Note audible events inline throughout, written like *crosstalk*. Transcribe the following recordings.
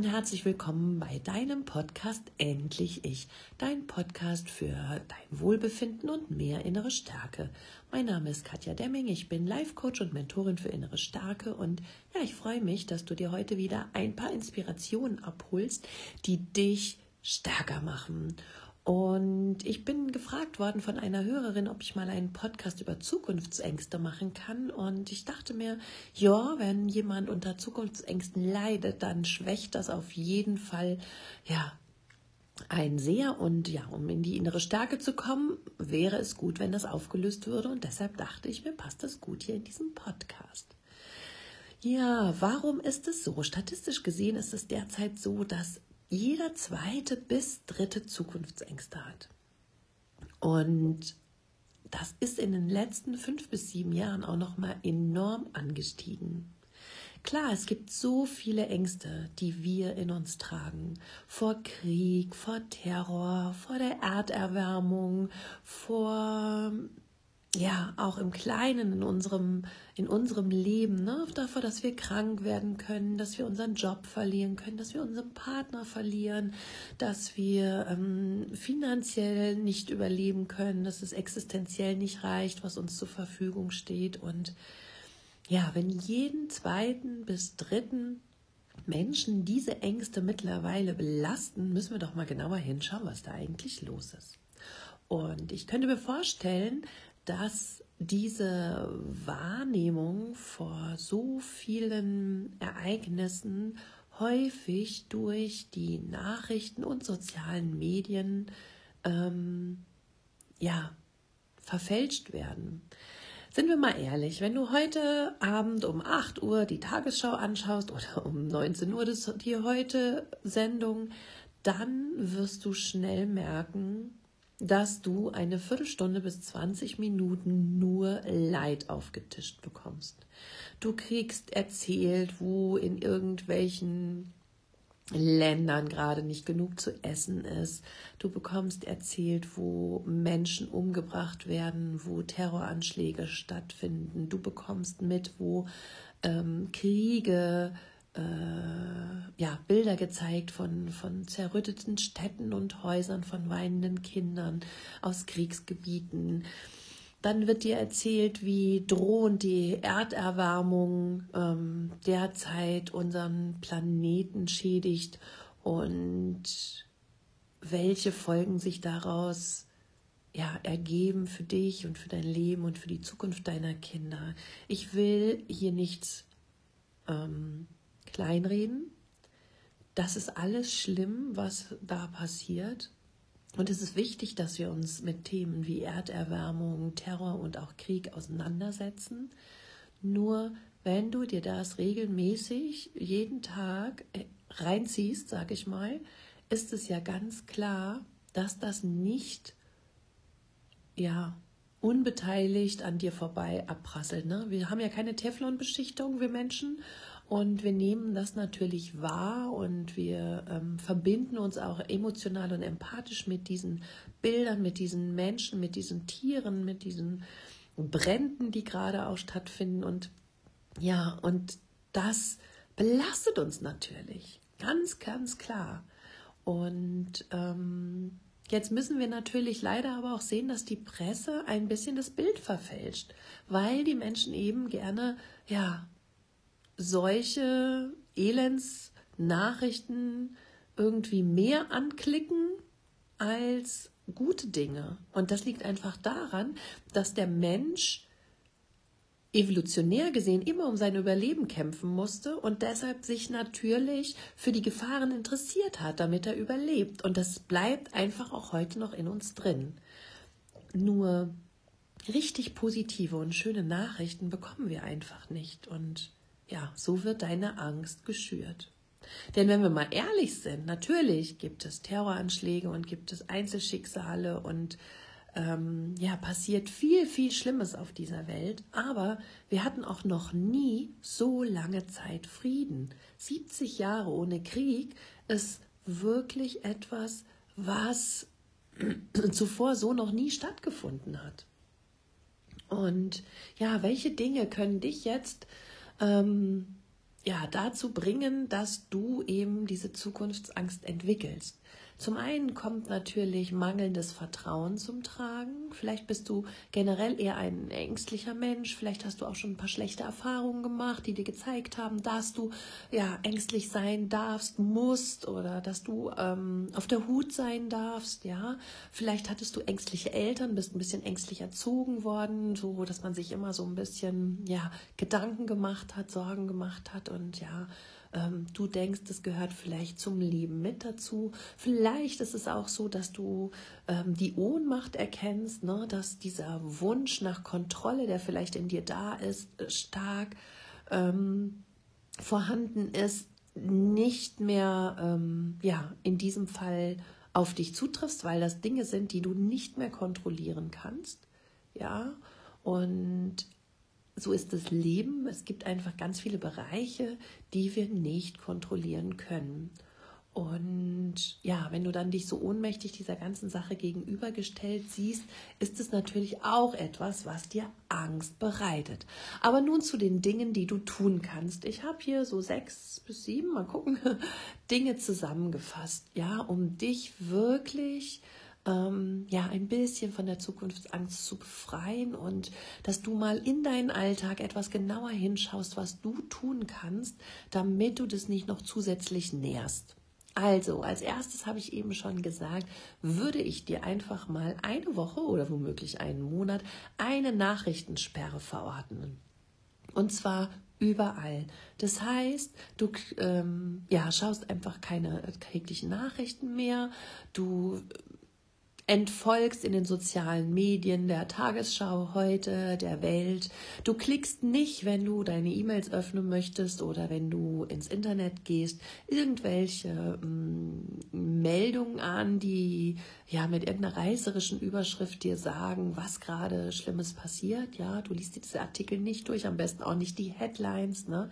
und herzlich willkommen bei deinem Podcast Endlich Ich, dein Podcast für dein Wohlbefinden und mehr innere Stärke. Mein Name ist Katja Demming, ich bin Life Coach und Mentorin für innere Stärke und ja, ich freue mich, dass du dir heute wieder ein paar Inspirationen abholst, die dich stärker machen. Und ich bin gefragt worden von einer Hörerin, ob ich mal einen Podcast über Zukunftsängste machen kann. Und ich dachte mir, ja, wenn jemand unter Zukunftsängsten leidet, dann schwächt das auf jeden Fall, ja, ein sehr. Und ja, um in die innere Stärke zu kommen, wäre es gut, wenn das aufgelöst würde. Und deshalb dachte ich, mir passt das gut hier in diesem Podcast. Ja, warum ist es so? Statistisch gesehen ist es derzeit so, dass jeder zweite bis dritte Zukunftsängste hat. Und das ist in den letzten fünf bis sieben Jahren auch noch mal enorm angestiegen. Klar, es gibt so viele Ängste, die wir in uns tragen. Vor Krieg, vor Terror, vor der Erderwärmung, vor ja, auch im Kleinen in unserem, in unserem Leben, ne, davor, dass wir krank werden können, dass wir unseren Job verlieren können, dass wir unseren Partner verlieren, dass wir ähm, finanziell nicht überleben können, dass es existenziell nicht reicht, was uns zur Verfügung steht. Und ja, wenn jeden zweiten bis dritten Menschen diese Ängste mittlerweile belasten, müssen wir doch mal genauer hinschauen, was da eigentlich los ist. Und ich könnte mir vorstellen, dass diese Wahrnehmung vor so vielen Ereignissen häufig durch die Nachrichten und sozialen Medien ähm, ja verfälscht werden. Sind wir mal ehrlich, wenn du heute Abend um 8 Uhr die Tagesschau anschaust oder um 19 Uhr die heute Sendung, dann wirst du schnell merken, dass du eine Viertelstunde bis 20 Minuten nur Leid aufgetischt bekommst. Du kriegst erzählt, wo in irgendwelchen Ländern gerade nicht genug zu essen ist. Du bekommst erzählt, wo Menschen umgebracht werden, wo Terroranschläge stattfinden. Du bekommst mit, wo ähm, Kriege äh, ja, Bilder gezeigt von, von zerrütteten Städten und Häusern, von weinenden Kindern aus Kriegsgebieten. Dann wird dir erzählt, wie drohend die Erderwärmung ähm, derzeit unseren Planeten schädigt und welche Folgen sich daraus ja, ergeben für dich und für dein Leben und für die Zukunft deiner Kinder. Ich will hier nichts ähm, kleinreden. Das ist alles schlimm, was da passiert. Und es ist wichtig, dass wir uns mit Themen wie Erderwärmung, Terror und auch Krieg auseinandersetzen. Nur wenn du dir das regelmäßig jeden Tag äh, reinziehst, sag ich mal, ist es ja ganz klar, dass das nicht ja unbeteiligt an dir vorbei abprasselt. Ne? Wir haben ja keine Teflonbeschichtung, wir Menschen, und wir nehmen das natürlich wahr und wir ähm, verbinden uns auch emotional und empathisch mit diesen Bildern, mit diesen Menschen, mit diesen Tieren, mit diesen Bränden, die gerade auch stattfinden. Und ja, und das belastet uns natürlich. Ganz, ganz klar. Und ähm, Jetzt müssen wir natürlich leider aber auch sehen, dass die Presse ein bisschen das Bild verfälscht, weil die Menschen eben gerne ja solche Elendsnachrichten irgendwie mehr anklicken als gute Dinge. Und das liegt einfach daran, dass der Mensch evolutionär gesehen immer um sein Überleben kämpfen musste und deshalb sich natürlich für die Gefahren interessiert hat, damit er überlebt. Und das bleibt einfach auch heute noch in uns drin. Nur richtig positive und schöne Nachrichten bekommen wir einfach nicht. Und ja, so wird deine Angst geschürt. Denn wenn wir mal ehrlich sind, natürlich gibt es Terroranschläge und gibt es Einzelschicksale und ähm, ja, passiert viel, viel Schlimmes auf dieser Welt. Aber wir hatten auch noch nie so lange Zeit Frieden. 70 Jahre ohne Krieg ist wirklich etwas, was *clears throat* zuvor so noch nie stattgefunden hat. Und ja, welche Dinge können dich jetzt ähm, ja, dazu bringen, dass du eben diese Zukunftsangst entwickelst. Zum einen kommt natürlich mangelndes Vertrauen zum Tragen. Vielleicht bist du generell eher ein ängstlicher Mensch. Vielleicht hast du auch schon ein paar schlechte Erfahrungen gemacht, die dir gezeigt haben, dass du ja ängstlich sein darfst, musst oder dass du ähm, auf der Hut sein darfst. Ja, vielleicht hattest du ängstliche Eltern, bist ein bisschen ängstlich erzogen worden, so dass man sich immer so ein bisschen ja Gedanken gemacht hat, Sorgen gemacht hat und ja ähm, du denkst, es gehört vielleicht zum Leben mit dazu. Vielleicht ist es auch so, dass du ähm, die Ohnmacht erkennst, ne? dass dieser Wunsch nach Kontrolle, der vielleicht in dir da ist, äh, stark ähm, vorhanden ist, nicht mehr ähm, ja, in diesem Fall auf dich zutriffst, weil das Dinge sind, die du nicht mehr kontrollieren kannst. Ja, und so ist das Leben. Es gibt einfach ganz viele Bereiche, die wir nicht kontrollieren können. Und ja, wenn du dann dich so ohnmächtig dieser ganzen Sache gegenübergestellt siehst, ist es natürlich auch etwas, was dir Angst bereitet. Aber nun zu den Dingen, die du tun kannst. Ich habe hier so sechs bis sieben, mal gucken, *laughs* Dinge zusammengefasst, ja, um dich wirklich ähm, ja ein bisschen von der Zukunftsangst zu befreien und dass du mal in deinen Alltag etwas genauer hinschaust, was du tun kannst, damit du das nicht noch zusätzlich nährst. Also, als erstes habe ich eben schon gesagt, würde ich dir einfach mal eine Woche oder womöglich einen Monat eine Nachrichtensperre verordnen. Und zwar überall. Das heißt, du ähm, ja, schaust einfach keine täglichen Nachrichten mehr, du entfolgst in den sozialen Medien, der Tagesschau heute, der Welt. Du klickst nicht, wenn du deine E-Mails öffnen möchtest oder wenn du ins Internet gehst, irgendwelche ähm, Meldungen an, die ja mit irgendeiner reißerischen Überschrift dir sagen, was gerade Schlimmes passiert. Ja, du liest diese Artikel nicht durch, am besten auch nicht die Headlines. Ne?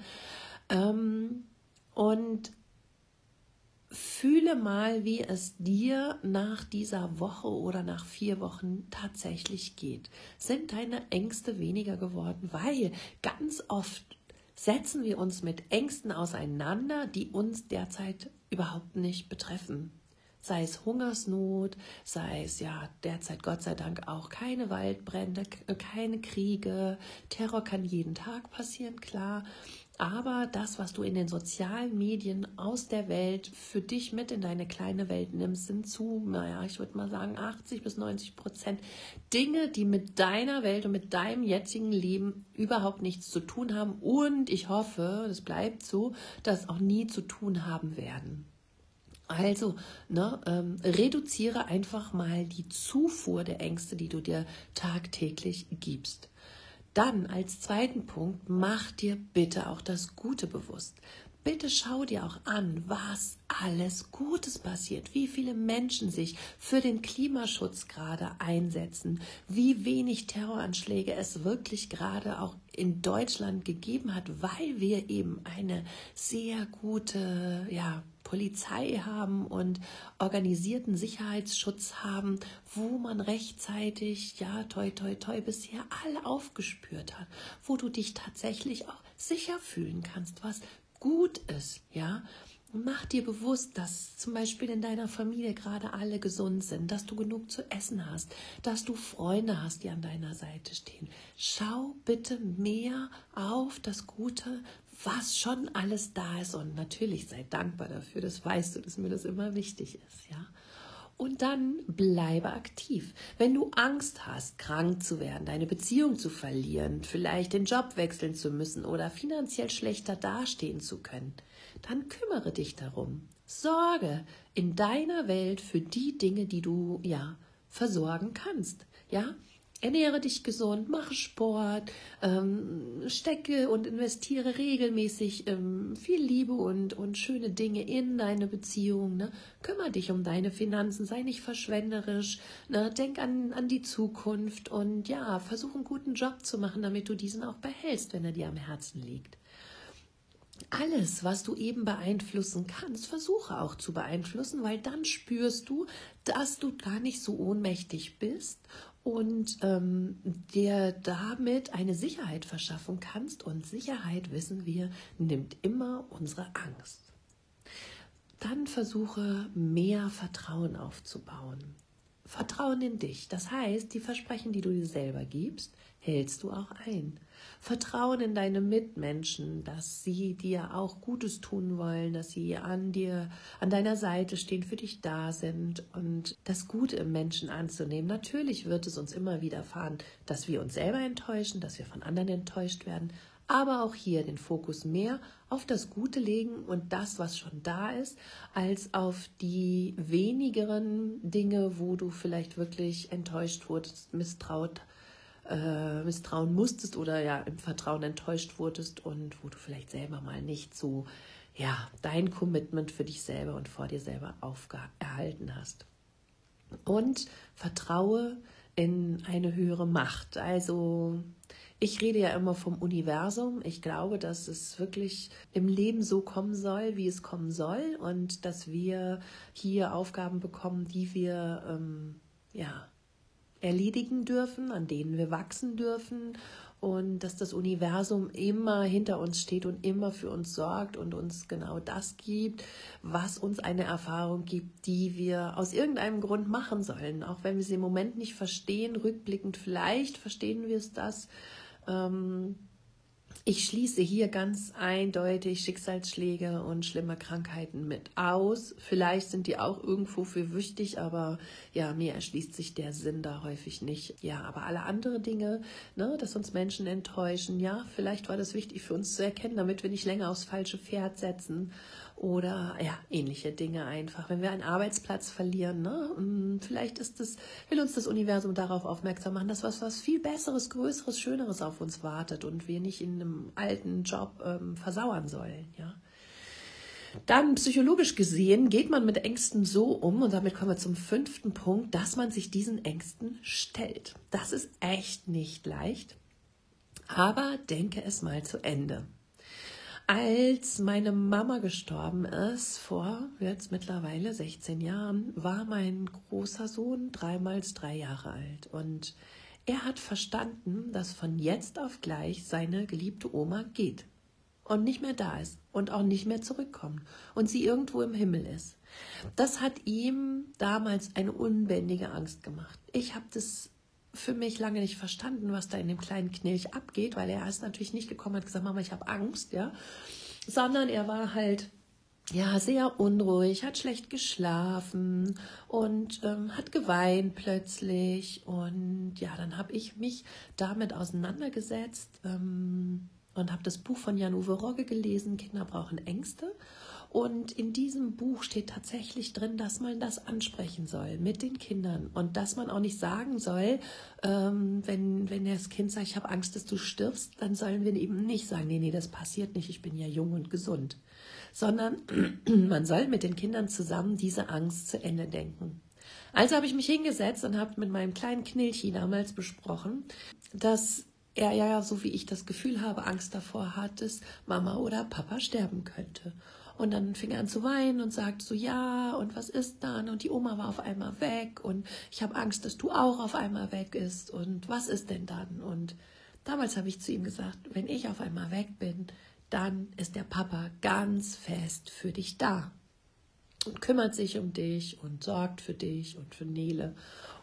Ähm, und fühle mal, wie es dir nach dieser Woche oder nach vier Wochen tatsächlich geht. Sind deine Ängste weniger geworden? Weil ganz oft setzen wir uns mit Ängsten auseinander, die uns derzeit überhaupt nicht betreffen. Sei es Hungersnot, sei es ja derzeit Gott sei Dank auch keine Waldbrände, keine Kriege. Terror kann jeden Tag passieren, klar. Aber das, was du in den sozialen Medien aus der Welt für dich mit in deine kleine Welt nimmst, sind zu, naja, ich würde mal sagen, 80 bis 90 Prozent Dinge, die mit deiner Welt und mit deinem jetzigen Leben überhaupt nichts zu tun haben. Und ich hoffe, das bleibt so, dass auch nie zu tun haben werden. Also, ne, ähm, reduziere einfach mal die Zufuhr der Ängste, die du dir tagtäglich gibst. Dann als zweiten Punkt, mach dir bitte auch das Gute bewusst. Bitte schau dir auch an, was alles Gutes passiert, wie viele Menschen sich für den Klimaschutz gerade einsetzen, wie wenig Terroranschläge es wirklich gerade auch in Deutschland gegeben hat, weil wir eben eine sehr gute ja, Polizei haben und organisierten Sicherheitsschutz haben, wo man rechtzeitig, ja, toi, toi, toi, bisher alle aufgespürt hat, wo du dich tatsächlich auch sicher fühlen kannst, was gut ist, ja. Mach dir bewusst, dass zum Beispiel in deiner Familie gerade alle gesund sind, dass du genug zu essen hast, dass du Freunde hast, die an deiner Seite stehen. Schau bitte mehr auf das Gute, was schon alles da ist und natürlich sei dankbar dafür, das weißt du, dass mir das immer wichtig ist, ja. Und dann bleibe aktiv. Wenn du Angst hast, krank zu werden, deine Beziehung zu verlieren, vielleicht den Job wechseln zu müssen oder finanziell schlechter dastehen zu können, dann kümmere dich darum. Sorge in deiner Welt für die Dinge, die du ja versorgen kannst. Ja, Ernähre dich gesund, mache Sport, ähm, stecke und investiere regelmäßig ähm, viel Liebe und, und schöne Dinge in deine Beziehung. Ne? Kümmere dich um deine Finanzen, sei nicht verschwenderisch, ne? denk an, an die Zukunft und ja, versuch einen guten Job zu machen, damit du diesen auch behältst, wenn er dir am Herzen liegt alles, was du eben beeinflussen kannst, versuche auch zu beeinflussen, weil dann spürst du, dass du gar nicht so ohnmächtig bist und ähm, dir damit eine Sicherheit verschaffen kannst. Und Sicherheit, wissen wir, nimmt immer unsere Angst. Dann versuche mehr Vertrauen aufzubauen. Vertrauen in dich. Das heißt, die Versprechen, die du dir selber gibst, hältst du auch ein. Vertrauen in deine Mitmenschen, dass sie dir auch Gutes tun wollen, dass sie an dir, an deiner Seite stehen, für dich da sind und das Gute im Menschen anzunehmen. Natürlich wird es uns immer widerfahren, dass wir uns selber enttäuschen, dass wir von anderen enttäuscht werden, aber auch hier den Fokus mehr auf das Gute legen und das, was schon da ist, als auf die wenigeren Dinge, wo du vielleicht wirklich enttäuscht wurdest, misstraut äh, misstrauen musstest oder ja im Vertrauen enttäuscht wurdest und wo du vielleicht selber mal nicht so ja dein Commitment für dich selber und vor dir selber erhalten hast. Und vertraue in eine höhere Macht. Also ich rede ja immer vom Universum. Ich glaube, dass es wirklich im Leben so kommen soll, wie es kommen soll und dass wir hier Aufgaben bekommen, die wir ähm, ja erledigen dürfen, an denen wir wachsen dürfen und dass das Universum immer hinter uns steht und immer für uns sorgt und uns genau das gibt, was uns eine Erfahrung gibt, die wir aus irgendeinem Grund machen sollen, auch wenn wir sie im Moment nicht verstehen, rückblickend vielleicht verstehen wir es das. Ähm, ich schließe hier ganz eindeutig Schicksalsschläge und schlimme Krankheiten mit aus. Vielleicht sind die auch irgendwo für wichtig, aber ja, mir erschließt sich der Sinn da häufig nicht. Ja, aber alle andere Dinge, ne, dass uns Menschen enttäuschen, ja, vielleicht war das wichtig für uns zu erkennen, damit wir nicht länger aufs falsche Pferd setzen oder ja, ähnliche Dinge einfach. Wenn wir einen Arbeitsplatz verlieren, ne, mm, vielleicht ist das, will uns das Universum darauf aufmerksam machen, dass was, was viel Besseres, Größeres, Schöneres auf uns wartet und wir nicht in einem alten Job ähm, versauern sollen, ja. Dann psychologisch gesehen geht man mit Ängsten so um, und damit kommen wir zum fünften Punkt, dass man sich diesen Ängsten stellt. Das ist echt nicht leicht, aber denke es mal zu Ende. Als meine Mama gestorben ist, vor jetzt mittlerweile 16 Jahren, war mein großer Sohn dreimal drei Jahre alt. Und er hat verstanden, dass von jetzt auf gleich seine geliebte Oma geht und nicht mehr da ist und auch nicht mehr zurückkommt und sie irgendwo im Himmel ist. Das hat ihm damals eine unbändige Angst gemacht. Ich habe das für mich lange nicht verstanden, was da in dem kleinen Knilch abgeht, weil er ist natürlich nicht gekommen und hat gesagt, Mama, ich habe Angst, ja, sondern er war halt ja sehr unruhig, hat schlecht geschlafen und ähm, hat geweint plötzlich und ja, dann habe ich mich damit auseinandergesetzt ähm, und habe das Buch von Jan-Uwe Rogge gelesen, Kinder brauchen Ängste und in diesem Buch steht tatsächlich drin, dass man das ansprechen soll mit den Kindern und dass man auch nicht sagen soll, ähm, wenn, wenn das Kind sagt, ich habe Angst, dass du stirbst, dann sollen wir eben nicht sagen, nee, nee, das passiert nicht, ich bin ja jung und gesund. Sondern *clears throat* man soll mit den Kindern zusammen diese Angst zu Ende denken. Also habe ich mich hingesetzt und habe mit meinem kleinen Knilchi damals besprochen, dass er ja, so wie ich das Gefühl habe, Angst davor hat, dass Mama oder Papa sterben könnte. Und dann fing er an zu weinen und sagte so, ja, und was ist dann? Und die Oma war auf einmal weg und ich habe Angst, dass du auch auf einmal weg bist. Und was ist denn dann? Und damals habe ich zu ihm gesagt, wenn ich auf einmal weg bin, dann ist der Papa ganz fest für dich da und kümmert sich um dich und sorgt für dich und für Nele.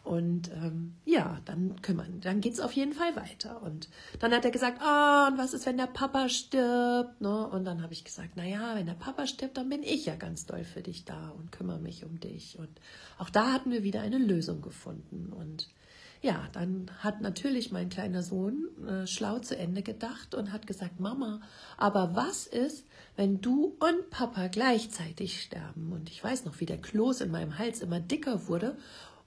Und ähm, ja, dann kümmern, dann geht es auf jeden Fall weiter. Und dann hat er gesagt, ah, und was ist, wenn der Papa stirbt? Ne? Und dann habe ich gesagt, naja, wenn der Papa stirbt, dann bin ich ja ganz doll für dich da und kümmere mich um dich. Und auch da hatten wir wieder eine Lösung gefunden. Und ja, dann hat natürlich mein kleiner Sohn äh, schlau zu Ende gedacht und hat gesagt, Mama, aber was ist, wenn du und Papa gleichzeitig sterben? Und ich weiß noch, wie der Kloß in meinem Hals immer dicker wurde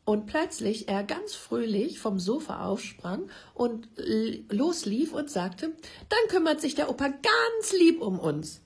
und plötzlich er ganz fröhlich vom Sofa aufsprang und loslief und sagte, dann kümmert sich der Opa ganz lieb um uns.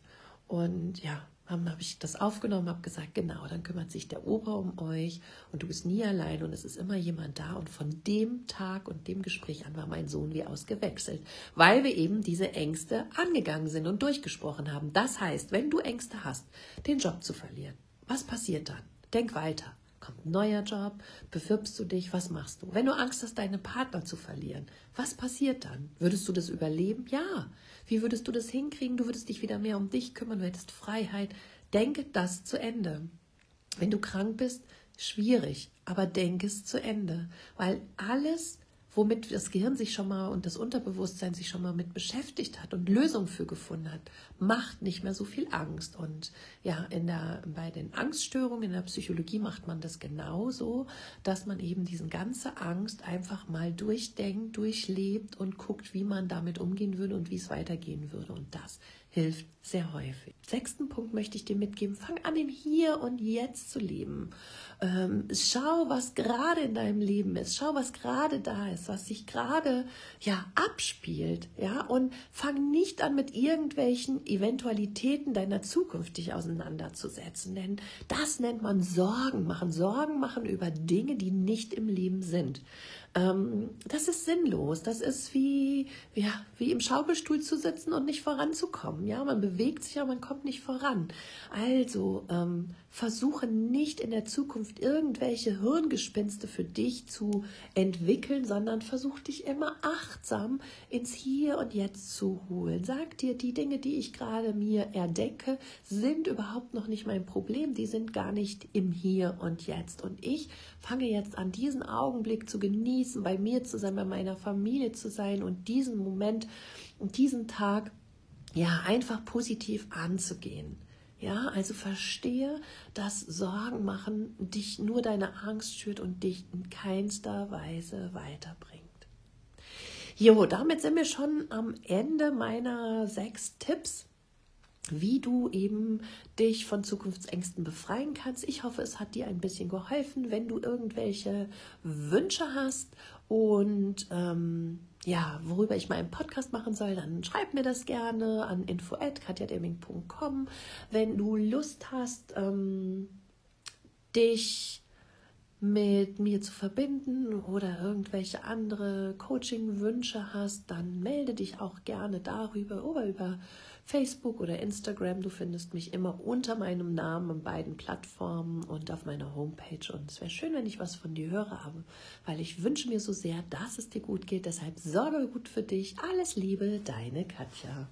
Und ja, dann habe ich das aufgenommen, habe gesagt, genau, dann kümmert sich der Opa um euch und du bist nie allein und es ist immer jemand da. Und von dem Tag und dem Gespräch an war mein Sohn wie ausgewechselt, weil wir eben diese Ängste angegangen sind und durchgesprochen haben. Das heißt, wenn du Ängste hast, den Job zu verlieren, was passiert dann? Denk weiter kommt ein neuer Job, bewirbst du dich, was machst du? Wenn du Angst hast, deinen Partner zu verlieren, was passiert dann? Würdest du das überleben? Ja. Wie würdest du das hinkriegen? Du würdest dich wieder mehr um dich kümmern, du hättest Freiheit. Denke das zu Ende. Wenn du krank bist, schwierig, aber denke es zu Ende, weil alles womit das Gehirn sich schon mal und das Unterbewusstsein sich schon mal mit beschäftigt hat und Lösungen für gefunden hat, macht nicht mehr so viel Angst. Und ja, in der, bei den Angststörungen in der Psychologie macht man das genauso, dass man eben diese ganze Angst einfach mal durchdenkt, durchlebt und guckt, wie man damit umgehen würde und wie es weitergehen würde. Und das hilft sehr häufig. Sechsten Punkt möchte ich dir mitgeben. Fang an, im Hier und Jetzt zu leben. Ähm, schau, was gerade in deinem Leben ist. Schau, was gerade da ist, was sich gerade ja abspielt. Ja, und fang nicht an, mit irgendwelchen Eventualitäten deiner Zukunft dich auseinanderzusetzen. Denn das nennt man Sorgen machen. Sorgen machen über Dinge, die nicht im Leben sind. Ähm, das ist sinnlos. Das ist wie, ja, wie im Schaukelstuhl zu sitzen und nicht voranzukommen. Ja, man bewegt sich, aber man kommt nicht voran. Also ähm, versuche nicht in der Zukunft irgendwelche Hirngespinste für dich zu entwickeln, sondern versuch dich immer achtsam ins Hier und Jetzt zu holen. Sag dir, die Dinge, die ich gerade mir erdenke, sind überhaupt noch nicht mein Problem. Die sind gar nicht im Hier und Jetzt. Und ich fange jetzt an, diesen Augenblick zu genießen, bei mir zu sein, bei meiner Familie zu sein und diesen Moment und diesen Tag ja einfach positiv anzugehen. Ja, also verstehe, dass Sorgen machen dich nur deine Angst schürt und dich in keinster Weise weiterbringt. Jo, damit sind wir schon am Ende meiner sechs Tipps wie du eben dich von Zukunftsängsten befreien kannst. Ich hoffe, es hat dir ein bisschen geholfen. Wenn du irgendwelche Wünsche hast und ähm, ja, worüber ich mal einen Podcast machen soll, dann schreib mir das gerne an info@katjademing.com. Wenn du Lust hast, ähm, dich mit mir zu verbinden oder irgendwelche andere Coaching-Wünsche hast, dann melde dich auch gerne darüber oder über Facebook oder Instagram. Du findest mich immer unter meinem Namen an beiden Plattformen und auf meiner Homepage. Und es wäre schön, wenn ich was von dir höre, weil ich wünsche mir so sehr, dass es dir gut geht. Deshalb sorge gut für dich. Alles Liebe, deine Katja.